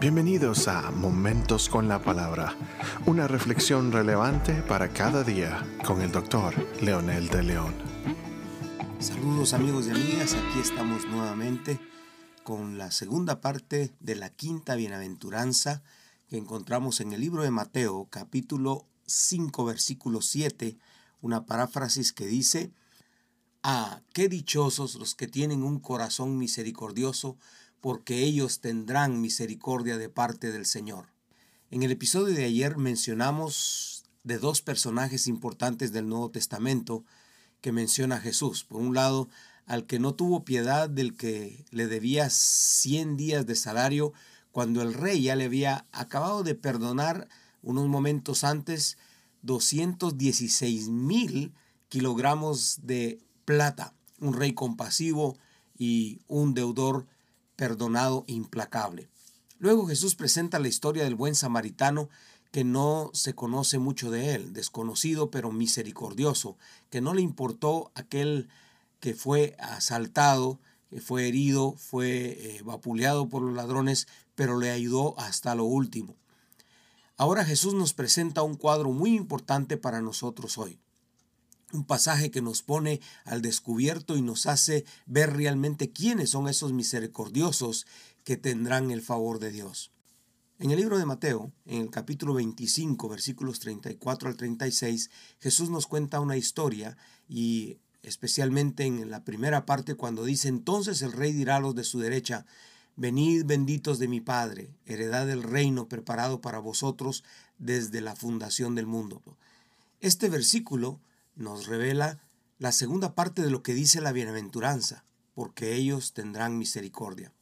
Bienvenidos a Momentos con la Palabra, una reflexión relevante para cada día con el doctor Leonel de León. Saludos amigos y amigas, aquí estamos nuevamente con la segunda parte de la quinta bienaventuranza que encontramos en el libro de Mateo, capítulo 5, versículo 7, una paráfrasis que dice, Ah, qué dichosos los que tienen un corazón misericordioso, porque ellos tendrán misericordia de parte del Señor. En el episodio de ayer mencionamos de dos personajes importantes del Nuevo Testamento que menciona Jesús. Por un lado, al que no tuvo piedad del que le debía 100 días de salario cuando el rey ya le había acabado de perdonar unos momentos antes 216 mil kilogramos de plata. Un rey compasivo y un deudor perdonado implacable. Luego Jesús presenta la historia del buen samaritano que no se conoce mucho de él, desconocido pero misericordioso, que no le importó aquel que fue asaltado, que fue herido, fue eh, vapuleado por los ladrones, pero le ayudó hasta lo último. Ahora Jesús nos presenta un cuadro muy importante para nosotros hoy un pasaje que nos pone al descubierto y nos hace ver realmente quiénes son esos misericordiosos que tendrán el favor de Dios. En el libro de Mateo, en el capítulo 25, versículos 34 al 36, Jesús nos cuenta una historia y especialmente en la primera parte cuando dice, entonces el rey dirá a los de su derecha, venid benditos de mi Padre, heredad del reino preparado para vosotros desde la fundación del mundo. Este versículo nos revela la segunda parte de lo que dice la bienaventuranza, porque ellos tendrán misericordia.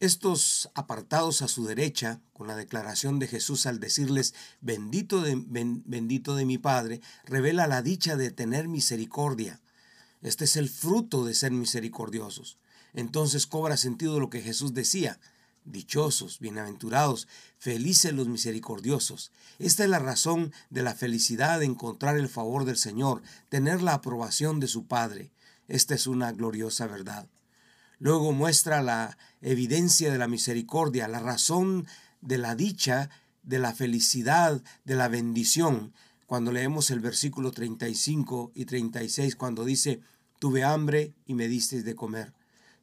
Estos apartados a su derecha, con la declaración de Jesús al decirles, bendito de, bendito de mi Padre, revela la dicha de tener misericordia. Este es el fruto de ser misericordiosos. Entonces cobra sentido lo que Jesús decía, Dichosos, bienaventurados, felices los misericordiosos. Esta es la razón de la felicidad de encontrar el favor del Señor, tener la aprobación de su Padre. Esta es una gloriosa verdad. Luego muestra la evidencia de la misericordia, la razón de la dicha, de la felicidad, de la bendición. Cuando leemos el versículo 35 y 36, cuando dice, tuve hambre y me disteis de comer,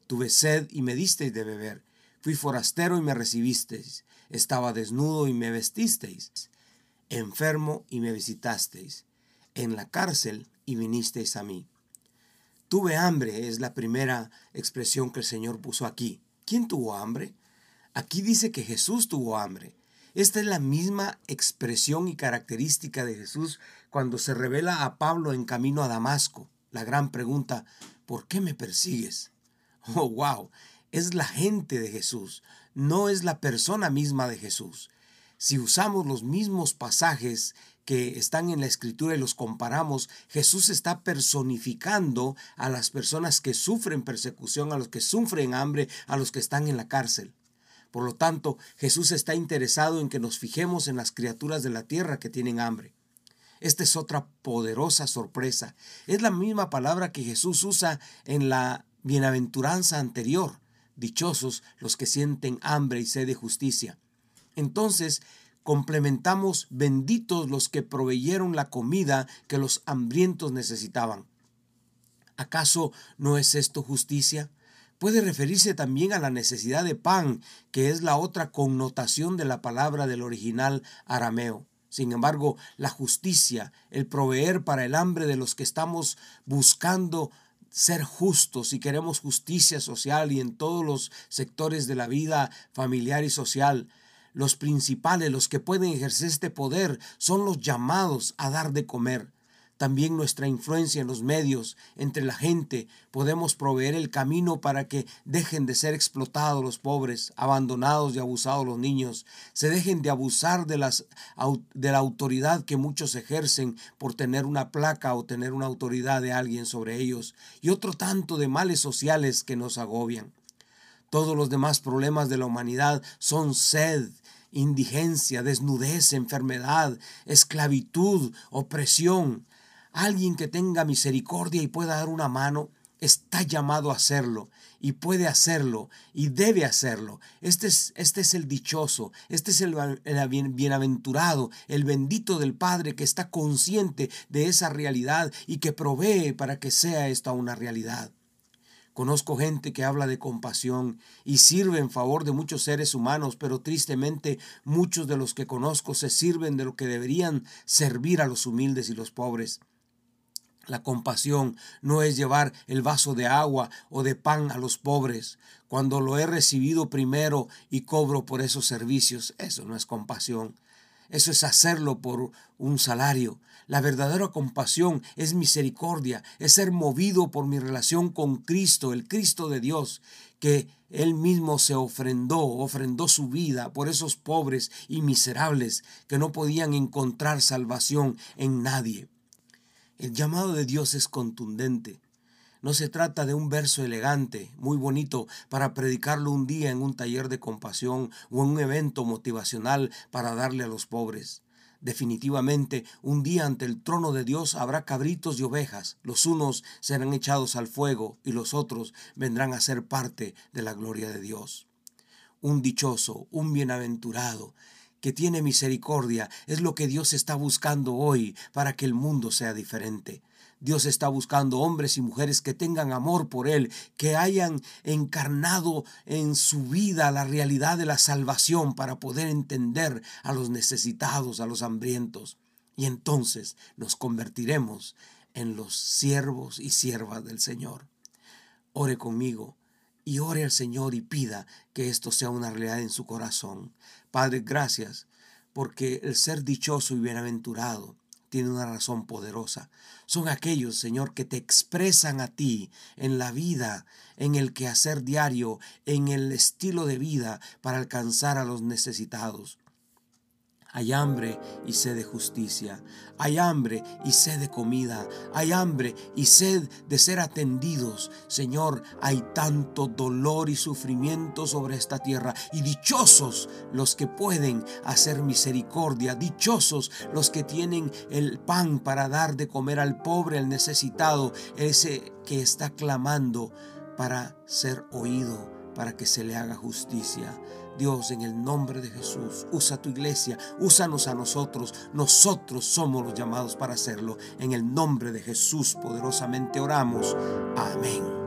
tuve sed y me disteis de beber Fui forastero y me recibisteis, estaba desnudo y me vestisteis, enfermo y me visitasteis, en la cárcel y vinisteis a mí. Tuve hambre es la primera expresión que el Señor puso aquí. ¿Quién tuvo hambre? Aquí dice que Jesús tuvo hambre. Esta es la misma expresión y característica de Jesús cuando se revela a Pablo en camino a Damasco. La gran pregunta, ¿por qué me persigues? Oh, wow es la gente de Jesús, no es la persona misma de Jesús. Si usamos los mismos pasajes que están en la escritura y los comparamos, Jesús está personificando a las personas que sufren persecución, a los que sufren hambre, a los que están en la cárcel. Por lo tanto, Jesús está interesado en que nos fijemos en las criaturas de la tierra que tienen hambre. Esta es otra poderosa sorpresa. Es la misma palabra que Jesús usa en la bienaventuranza anterior. Dichosos los que sienten hambre y sed de justicia. Entonces, complementamos benditos los que proveyeron la comida que los hambrientos necesitaban. ¿Acaso no es esto justicia? Puede referirse también a la necesidad de pan, que es la otra connotación de la palabra del original arameo. Sin embargo, la justicia, el proveer para el hambre de los que estamos buscando ser justos, y queremos justicia social y en todos los sectores de la vida familiar y social, los principales, los que pueden ejercer este poder, son los llamados a dar de comer también nuestra influencia en los medios, entre la gente, podemos proveer el camino para que dejen de ser explotados los pobres, abandonados y abusados los niños, se dejen de abusar de, las, de la autoridad que muchos ejercen por tener una placa o tener una autoridad de alguien sobre ellos, y otro tanto de males sociales que nos agobian. Todos los demás problemas de la humanidad son sed, indigencia, desnudez, enfermedad, esclavitud, opresión, alguien que tenga misericordia y pueda dar una mano, está llamado a hacerlo y puede hacerlo y debe hacerlo. Este es, este es el dichoso, este es el, el, bienaventurado, el bendito del Padre que está consciente de esa realidad y que provee para que sea esta una realidad. Conozco gente que habla de compasión y sirve en favor de muchos seres humanos, pero tristemente muchos de los que conozco se sirven de lo que deberían servir a los humildes y los pobres. La compasión no es llevar el vaso de agua o de pan a los pobres cuando lo he recibido primero y cobro por esos servicios. Eso no es compasión. Eso es hacerlo por un salario. La verdadera compasión es misericordia, es ser movido por mi relación con Cristo, el Cristo de Dios, que Él mismo se ofrendó, ofrendó su vida por esos pobres y miserables que no podían encontrar salvación en nadie. El llamado de Dios es contundente. No se trata de un verso elegante, muy bonito, para predicarlo un día en un taller de compasión o en un evento motivacional para darle a los pobres. Definitivamente, un día ante el trono de Dios habrá cabritos y ovejas. Los unos serán echados al fuego y los otros vendrán a ser parte de la gloria de Dios. Un dichoso, un bienaventurado, que tiene misericordia es lo que Dios está buscando hoy para que el mundo sea diferente. Dios está buscando hombres y mujeres que tengan amor por Él, que hayan encarnado en su vida la realidad de la salvación para poder entender a los necesitados, a los hambrientos. Y entonces nos convertiremos en los siervos y siervas del Señor. Ore conmigo y ore al Señor y pida que esto sea una realidad en su corazón. Padre, gracias porque el ser dichoso y bienaventurado tiene una razón poderosa. Son aquellos, Señor, que te expresan a ti en la vida, en el quehacer diario, en el estilo de vida para alcanzar a los necesitados. Hay hambre y sed de justicia. Hay hambre y sed de comida. Hay hambre y sed de ser atendidos. Señor, hay tanto dolor y sufrimiento sobre esta tierra. Y dichosos los que pueden hacer misericordia. Dichosos los que tienen el pan para dar de comer al pobre, al necesitado. Ese que está clamando para ser oído, para que se le haga justicia. Dios, en el nombre de Jesús, usa tu iglesia, úsanos a nosotros. Nosotros somos los llamados para hacerlo. En el nombre de Jesús poderosamente oramos. Amén.